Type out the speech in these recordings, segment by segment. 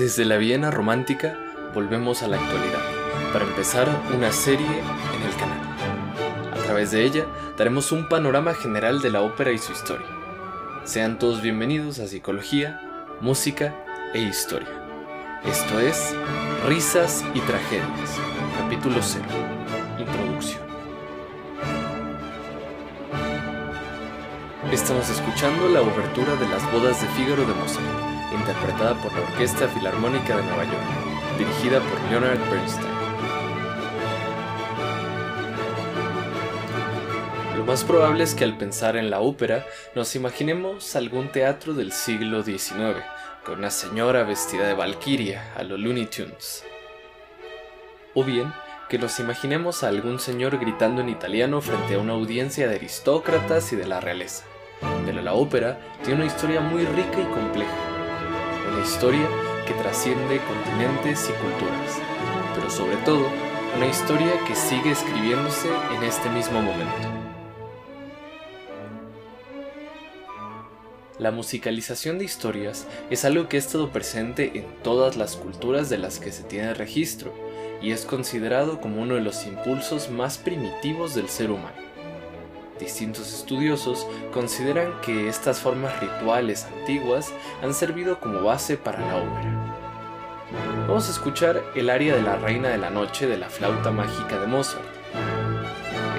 Desde la Viena romántica volvemos a la actualidad para empezar una serie en el canal. A través de ella daremos un panorama general de la ópera y su historia. Sean todos bienvenidos a Psicología, Música e Historia. Esto es Risas y Tragedias, capítulo 0, Introducción. Estamos escuchando la obertura de las bodas de Fígaro de Mozart interpretada por la Orquesta Filarmónica de Nueva York, dirigida por Leonard Bernstein. Lo más probable es que al pensar en la ópera nos imaginemos algún teatro del siglo XIX, con una señora vestida de valquiria a los Looney Tunes. O bien que nos imaginemos a algún señor gritando en italiano frente a una audiencia de aristócratas y de la realeza. Pero la ópera tiene una historia muy rica y compleja historia que trasciende continentes y culturas, pero sobre todo una historia que sigue escribiéndose en este mismo momento. La musicalización de historias es algo que ha estado presente en todas las culturas de las que se tiene registro y es considerado como uno de los impulsos más primitivos del ser humano. Distintos estudiosos consideran que estas formas rituales antiguas han servido como base para la ópera. Vamos a escuchar el aria de la Reina de la Noche de la flauta mágica de Mozart.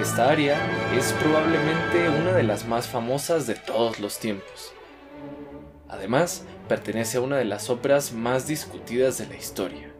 Esta aria es probablemente una de las más famosas de todos los tiempos. Además, pertenece a una de las óperas más discutidas de la historia.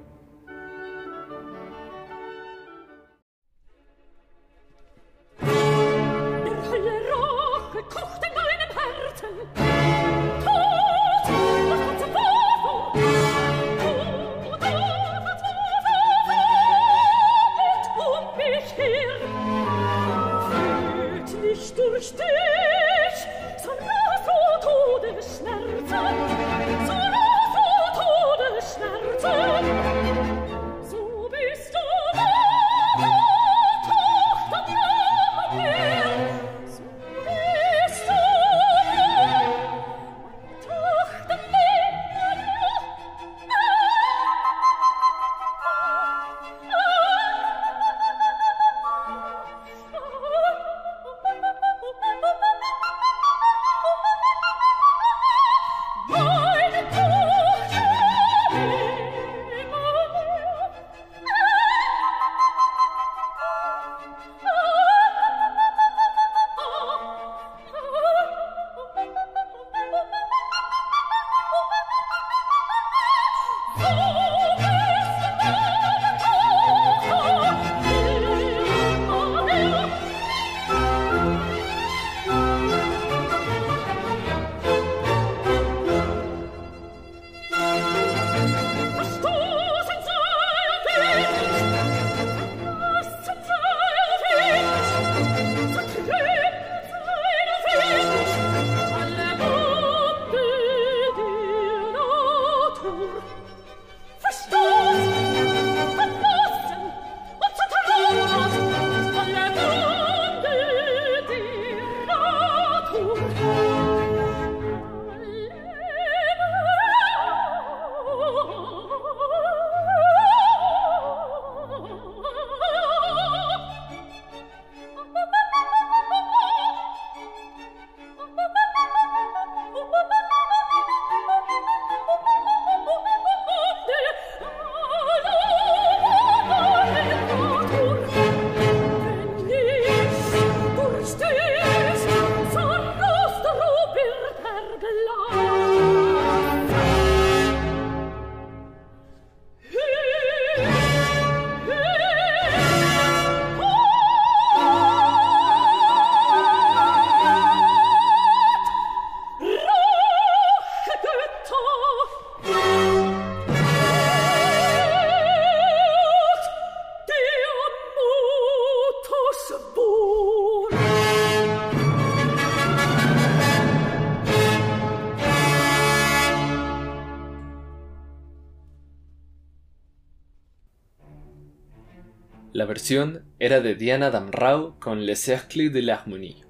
Versión era de Diana Damrau con Le Cercle de l'Harmonie.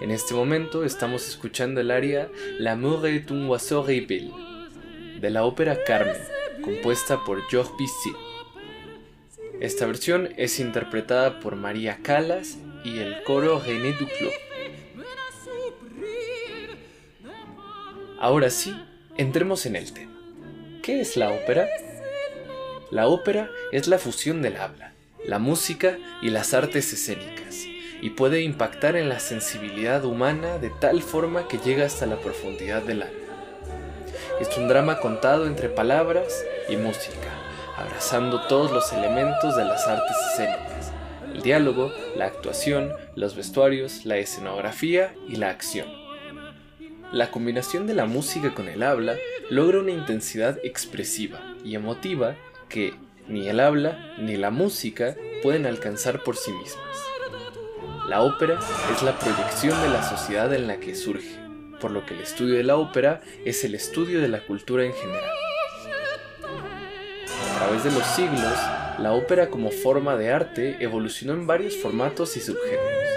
En este momento estamos escuchando el aria L'amour est un oiseau rebelle, de la ópera Carmen, compuesta por Georges Bizet. Esta versión es interpretada por María Calas y el coro René Duclos. Ahora sí, entremos en el tema. ¿Qué es la ópera? La ópera es la fusión del habla, la música y las artes escénicas, y puede impactar en la sensibilidad humana de tal forma que llega hasta la profundidad del alma. Es un drama contado entre palabras y música, abrazando todos los elementos de las artes escénicas, el diálogo, la actuación, los vestuarios, la escenografía y la acción. La combinación de la música con el habla logra una intensidad expresiva y emotiva que ni el habla ni la música pueden alcanzar por sí mismas. La ópera es la proyección de la sociedad en la que surge, por lo que el estudio de la ópera es el estudio de la cultura en general. A través de los siglos, la ópera como forma de arte evolucionó en varios formatos y subgéneros.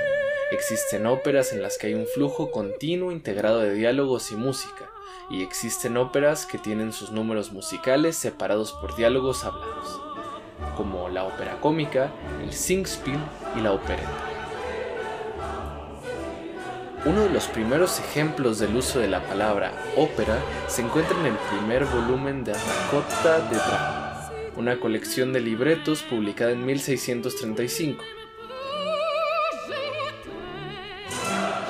Existen óperas en las que hay un flujo continuo integrado de diálogos y música, y existen óperas que tienen sus números musicales separados por diálogos hablados, como la ópera cómica, el singspiel y la opereta. Uno de los primeros ejemplos del uso de la palabra ópera se encuentra en el primer volumen de Raccotta de Drama, una colección de libretos publicada en 1635.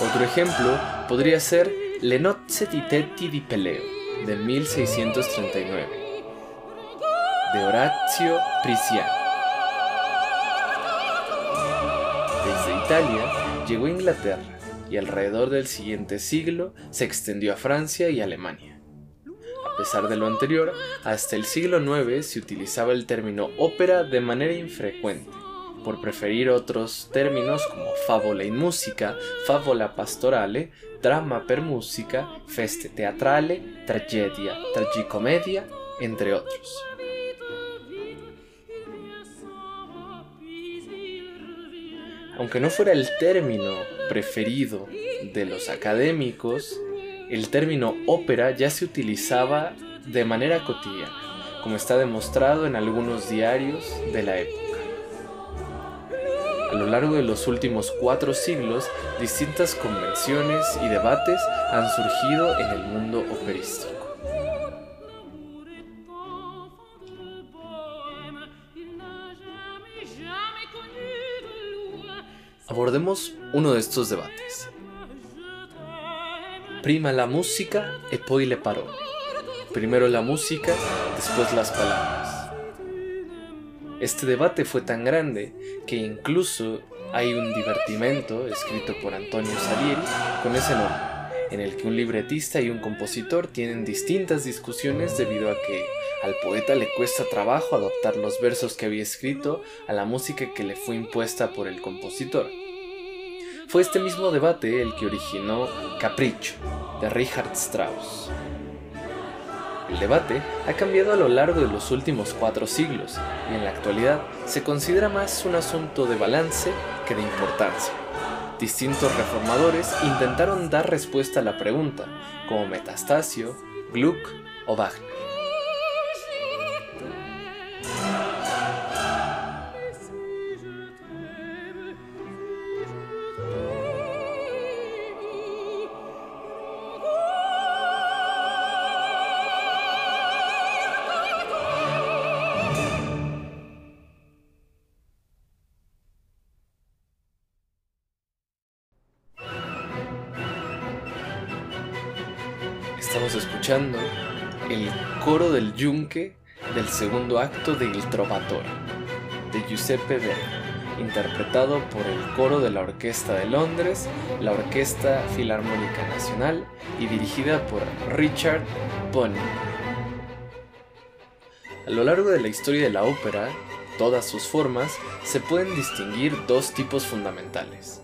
Otro ejemplo podría ser Le nozze di Tetti di Peleo, de 1639, de Orazio Prisiano. Desde Italia llegó a Inglaterra y alrededor del siguiente siglo se extendió a Francia y Alemania. A pesar de lo anterior, hasta el siglo IX se utilizaba el término ópera de manera infrecuente, por preferir otros términos como favola in musica, favola pastorale, drama per musica, feste teatrale, tragedia, tragicomedia, entre otros. Aunque no fuera el término preferido de los académicos, el término ópera ya se utilizaba de manera cotidiana, como está demostrado en algunos diarios de la época. A lo largo de los últimos cuatro siglos, distintas convenciones y debates han surgido en el mundo operístico. Abordemos uno de estos debates. Prima la música e le parole. Primero la música, después las palabras. Este debate fue tan grande que incluso hay un divertimento escrito por Antonio Salieri con ese nombre, en el que un libretista y un compositor tienen distintas discusiones debido a que al poeta le cuesta trabajo adoptar los versos que había escrito a la música que le fue impuesta por el compositor. Fue este mismo debate el que originó Capricho, de Richard Strauss. El debate ha cambiado a lo largo de los últimos cuatro siglos y en la actualidad se considera más un asunto de balance que de importancia. Distintos reformadores intentaron dar respuesta a la pregunta, como Metastasio, Gluck o Wagner. El coro del yunque del segundo acto de Il Trovatore, de Giuseppe Verdi, interpretado por el coro de la Orquesta de Londres, la Orquesta Filarmónica Nacional y dirigida por Richard Bonny. A lo largo de la historia de la ópera, todas sus formas, se pueden distinguir dos tipos fundamentales.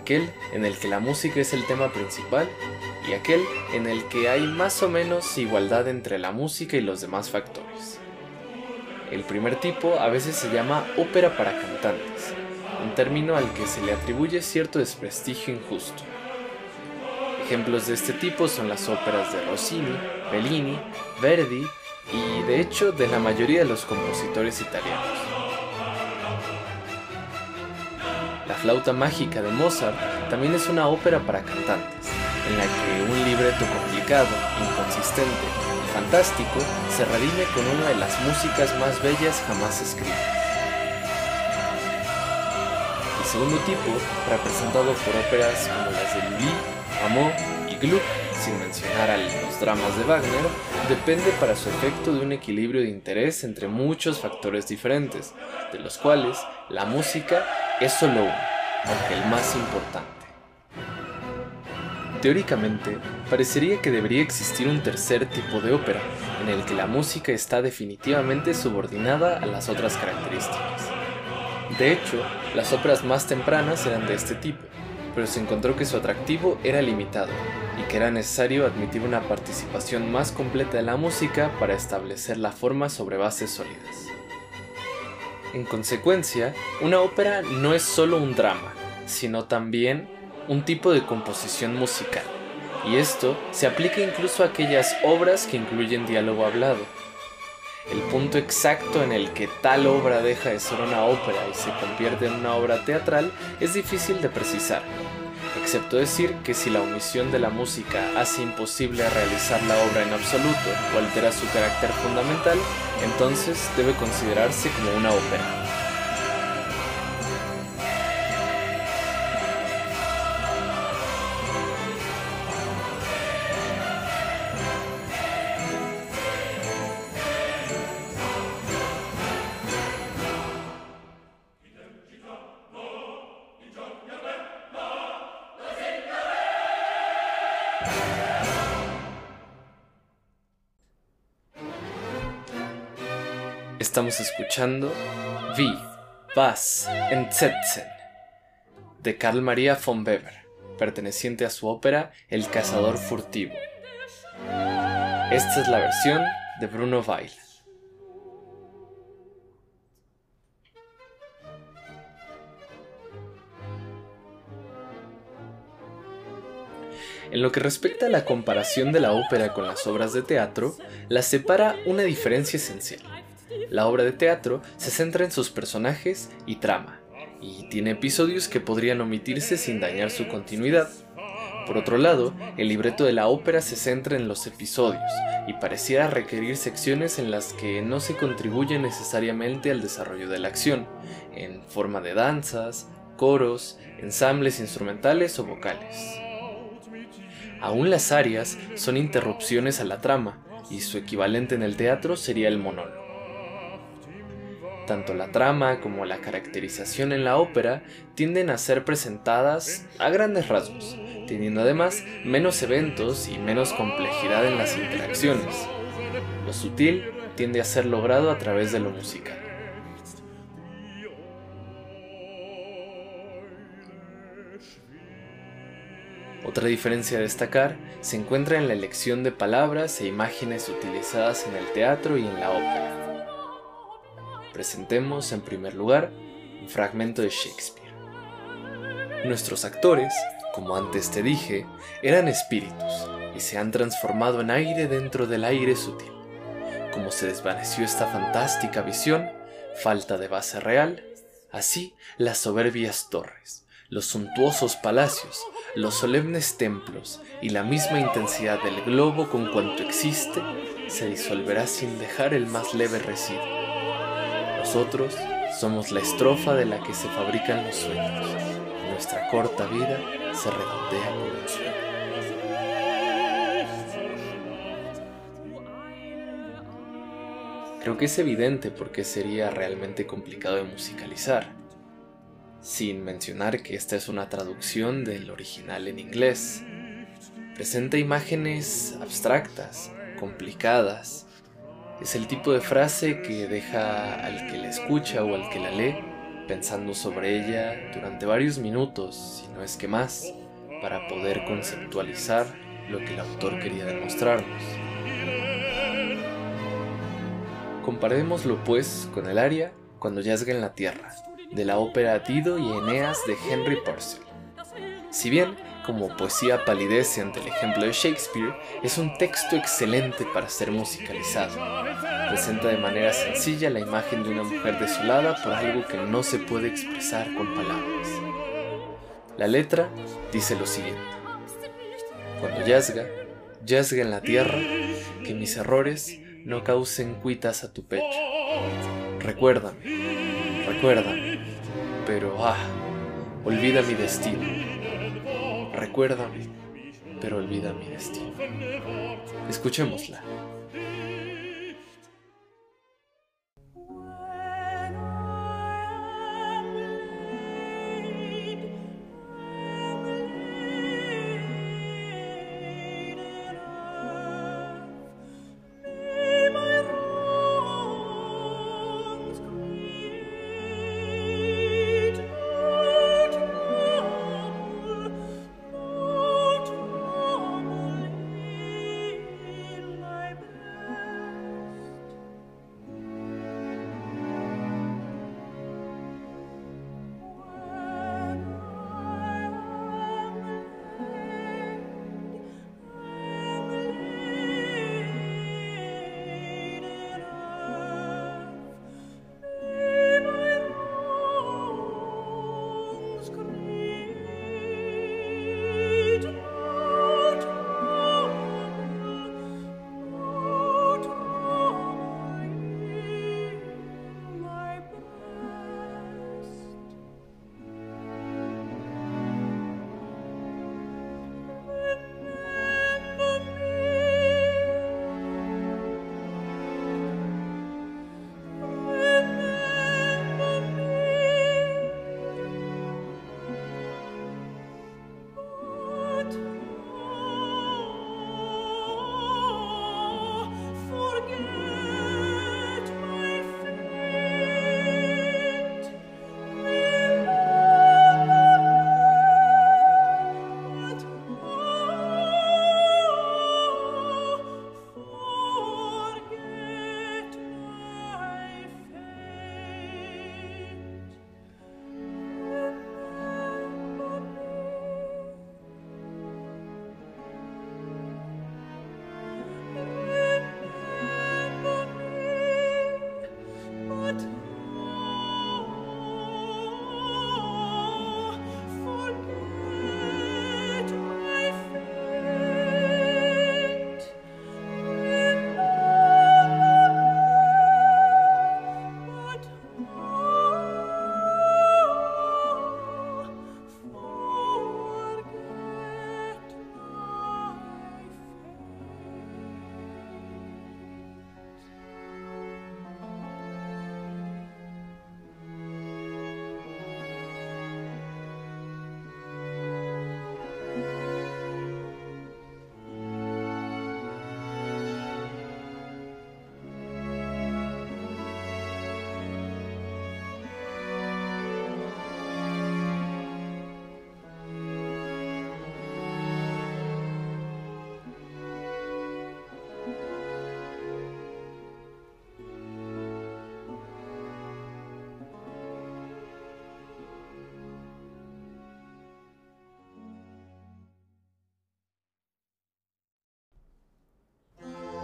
Aquel en el que la música es el tema principal y aquel en el que hay más o menos igualdad entre la música y los demás factores. El primer tipo a veces se llama ópera para cantantes, un término al que se le atribuye cierto desprestigio injusto. Ejemplos de este tipo son las óperas de Rossini, Bellini, Verdi y de hecho de la mayoría de los compositores italianos. La flauta mágica de Mozart también es una ópera para cantantes, en la que un libreto complicado, inconsistente y fantástico se redime con una de las músicas más bellas jamás escritas. El segundo tipo, representado por óperas como las de Lully, Rameau y Gluck, sin mencionar a los dramas de Wagner, depende para su efecto de un equilibrio de interés entre muchos factores diferentes, de los cuales la música es solo uno, aunque el más importante. Teóricamente, parecería que debería existir un tercer tipo de ópera, en el que la música está definitivamente subordinada a las otras características. De hecho, las óperas más tempranas eran de este tipo, pero se encontró que su atractivo era limitado y que era necesario admitir una participación más completa de la música para establecer la forma sobre bases sólidas. En consecuencia, una ópera no es solo un drama, sino también un tipo de composición musical, y esto se aplica incluso a aquellas obras que incluyen diálogo hablado, el punto exacto en el que tal obra deja de ser una ópera y se convierte en una obra teatral es difícil de precisar, excepto decir que si la omisión de la música hace imposible realizar la obra en absoluto o altera su carácter fundamental, entonces debe considerarse como una ópera. Estamos escuchando Wie, Was, Entsetzen de Karl Maria von Weber, perteneciente a su ópera El cazador furtivo. Esta es la versión de Bruno Weil. En lo que respecta a la comparación de la ópera con las obras de teatro, la separa una diferencia esencial. La obra de teatro se centra en sus personajes y trama, y tiene episodios que podrían omitirse sin dañar su continuidad. Por otro lado, el libreto de la ópera se centra en los episodios y pareciera requerir secciones en las que no se contribuye necesariamente al desarrollo de la acción, en forma de danzas, coros, ensambles instrumentales o vocales. Aún las arias son interrupciones a la trama, y su equivalente en el teatro sería el monólogo. Tanto la trama como la caracterización en la ópera tienden a ser presentadas a grandes rasgos, teniendo además menos eventos y menos complejidad en las interacciones. Lo sutil tiende a ser logrado a través de lo musical. Otra diferencia a destacar se encuentra en la elección de palabras e imágenes utilizadas en el teatro y en la ópera. Presentemos en primer lugar un fragmento de Shakespeare. Nuestros actores, como antes te dije, eran espíritus y se han transformado en aire dentro del aire sutil. Como se desvaneció esta fantástica visión, falta de base real, así las soberbias torres, los suntuosos palacios, los solemnes templos y la misma intensidad del globo con cuanto existe se disolverá sin dejar el más leve residuo. Nosotros somos la estrofa de la que se fabrican los sueños. Nuestra corta vida se redondea con un sueño. Creo que es evidente por qué sería realmente complicado de musicalizar sin mencionar que esta es una traducción del original en inglés. Presenta imágenes abstractas, complicadas. Es el tipo de frase que deja al que la escucha o al que la lee pensando sobre ella durante varios minutos, si no es que más, para poder conceptualizar lo que el autor quería demostrarnos. Comparémoslo pues con el aria cuando yazga en la tierra, de la ópera Dido y Eneas de Henry Purcell. Si bien, como Poesía palidece ante el ejemplo de Shakespeare, es un texto excelente para ser musicalizado. Presenta de manera sencilla la imagen de una mujer desolada por algo que no se puede expresar con palabras. La letra dice lo siguiente. Cuando yazga, yazga en la tierra, que mis errores no causen cuitas a tu pecho. Recuérdame, recuérdame, pero ah, olvida mi destino. Recuérdame, pero olvida mi destino. Escuchémosla.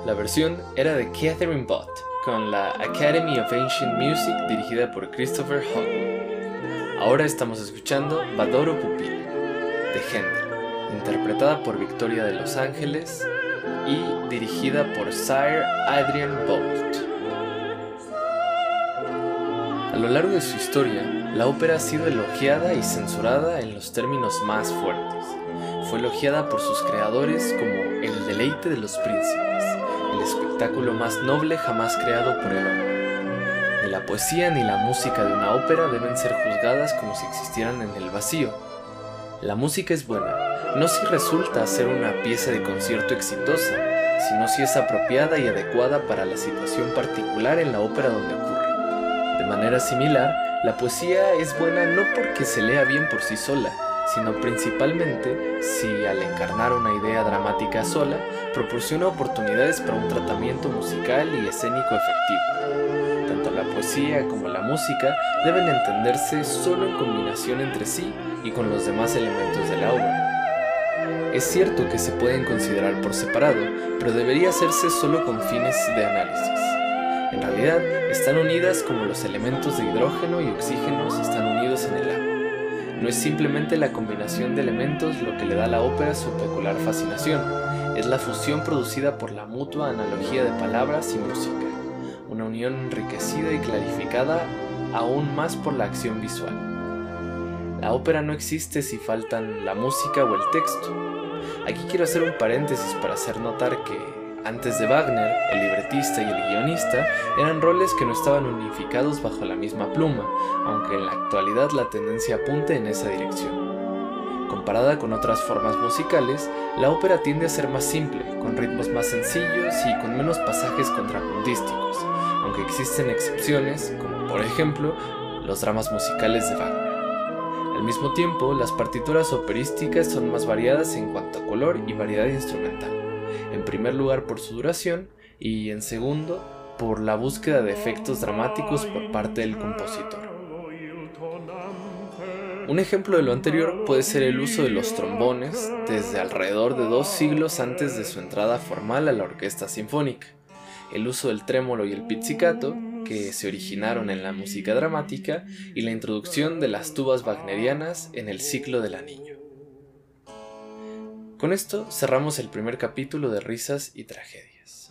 La versión era de Catherine Bott, con la Academy of Ancient Music dirigida por Christopher Hogwood. Ahora estamos escuchando Badoro Pupil, de Händel, interpretada por Victoria de Los Ángeles y dirigida por Sir Adrian Bolt. A lo largo de su historia, la ópera ha sido elogiada y censurada en los términos más fuertes. Fue elogiada por sus creadores como el deleite de los príncipes, espectáculo más noble jamás creado por el hombre. Ni la poesía ni la música de una ópera deben ser juzgadas como si existieran en el vacío. La música es buena, no si resulta ser una pieza de concierto exitosa, sino si es apropiada y adecuada para la situación particular en la ópera donde ocurre. De manera similar, la poesía es buena no porque se lea bien por sí sola, sino principalmente si al encarnar una idea dramática sola, proporciona oportunidades para un tratamiento musical y escénico efectivo. Tanto la poesía como la música deben entenderse solo en combinación entre sí y con los demás elementos de la obra. Es cierto que se pueden considerar por separado, pero debería hacerse solo con fines de análisis. En realidad, están unidas como los elementos de hidrógeno y oxígeno están unidos. No es simplemente la combinación de elementos lo que le da a la ópera su peculiar fascinación, es la fusión producida por la mutua analogía de palabras y música, una unión enriquecida y clarificada aún más por la acción visual. La ópera no existe si faltan la música o el texto. Aquí quiero hacer un paréntesis para hacer notar que antes de Wagner, el libretista y el guionista eran roles que no estaban unificados bajo la misma pluma, aunque en la actualidad la tendencia apunte en esa dirección. Comparada con otras formas musicales, la ópera tiende a ser más simple, con ritmos más sencillos y con menos pasajes contrapuntísticos, aunque existen excepciones, como por ejemplo los dramas musicales de Wagner. Al mismo tiempo, las partituras operísticas son más variadas en cuanto a color y variedad instrumental en primer lugar por su duración y en segundo por la búsqueda de efectos dramáticos por parte del compositor. Un ejemplo de lo anterior puede ser el uso de los trombones desde alrededor de dos siglos antes de su entrada formal a la orquesta sinfónica, el uso del trémolo y el pizzicato, que se originaron en la música dramática, y la introducción de las tubas wagnerianas en el ciclo del anillo. Con esto cerramos el primer capítulo de Risas y Tragedias.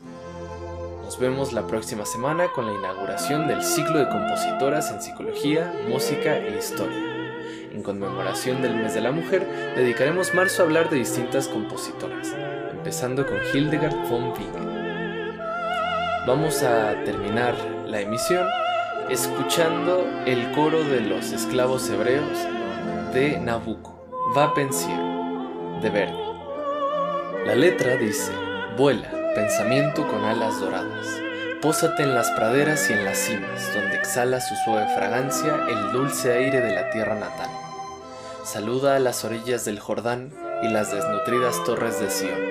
Nos vemos la próxima semana con la inauguración del ciclo de compositoras en psicología, música e historia. En conmemoración del mes de la mujer, dedicaremos marzo a hablar de distintas compositoras, empezando con Hildegard von Bingen. Vamos a terminar la emisión escuchando el coro de los esclavos hebreos de Nabucco, Va Pensier, de Verdi. La letra dice, vuela, pensamiento con alas doradas, pósate en las praderas y en las cimas, donde exhala su suave fragancia el dulce aire de la tierra natal. Saluda a las orillas del Jordán y las desnutridas torres de Sion.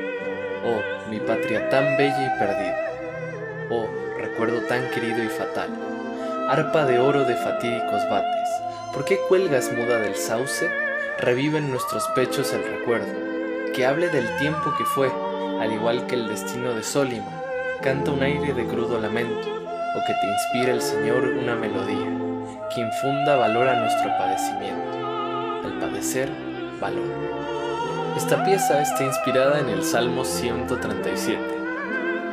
Oh, mi patria tan bella y perdida. Oh, recuerdo tan querido y fatal. Arpa de oro de fatídicos bates, ¿por qué cuelgas muda del sauce? Revive en nuestros pechos el recuerdo que hable del tiempo que fue, al igual que el destino de Solima, canta un aire de crudo lamento, o que te inspire el Señor una melodía, que infunda valor a nuestro padecimiento. Al padecer, valor. Esta pieza está inspirada en el Salmo 137.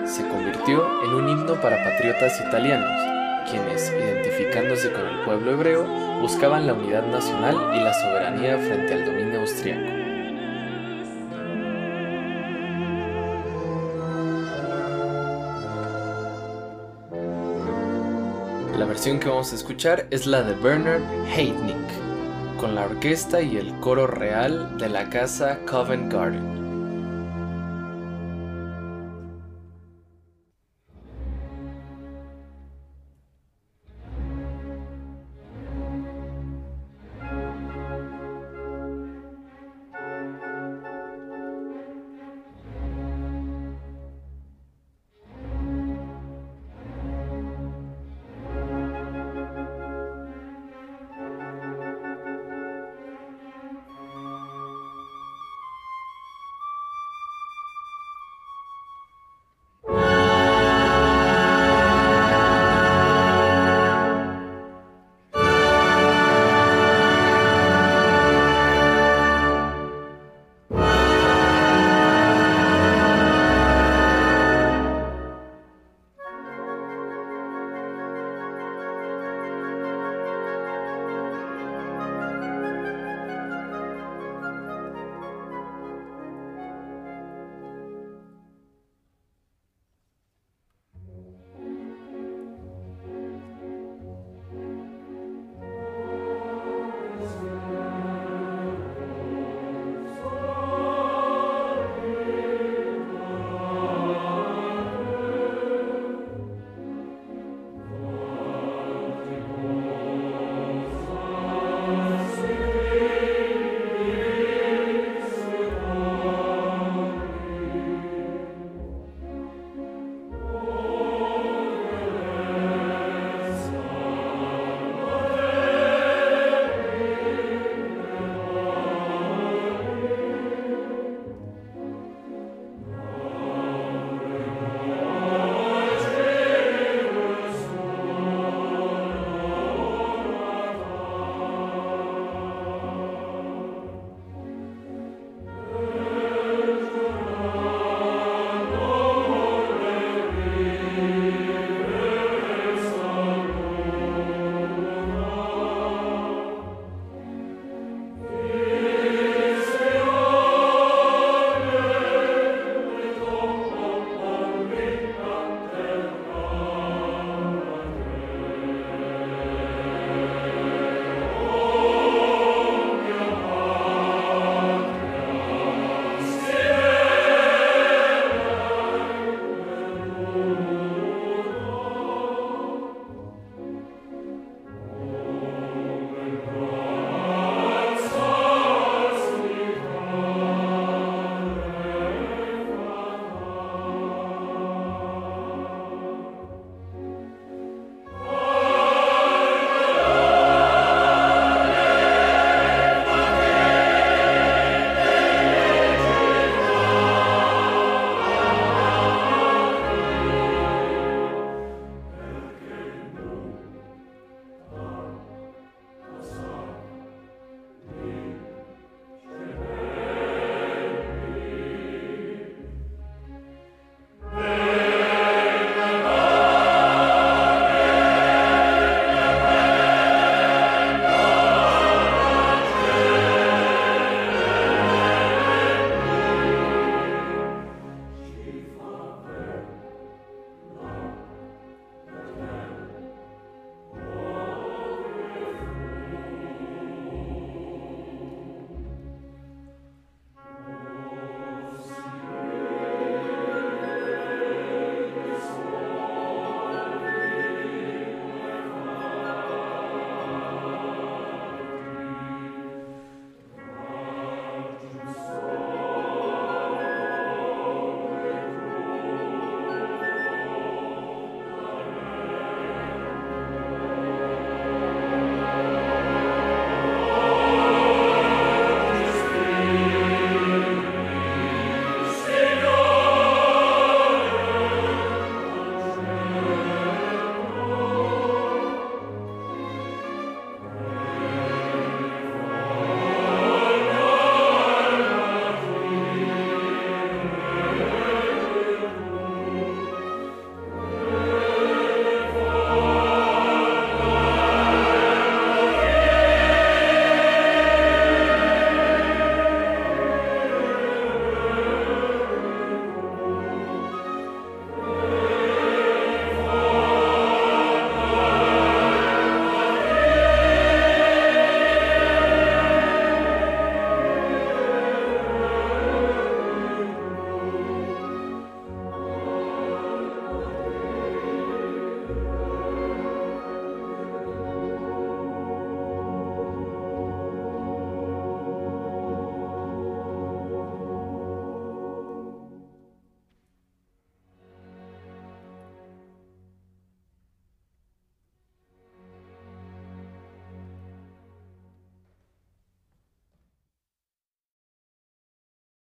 Se convirtió en un himno para patriotas italianos, quienes, identificándose con el pueblo hebreo, buscaban la unidad nacional y la soberanía frente al dominio austriaco. Versión que vamos a escuchar es la de Bernard Haitnik, con la orquesta y el coro real de la casa Covent Garden.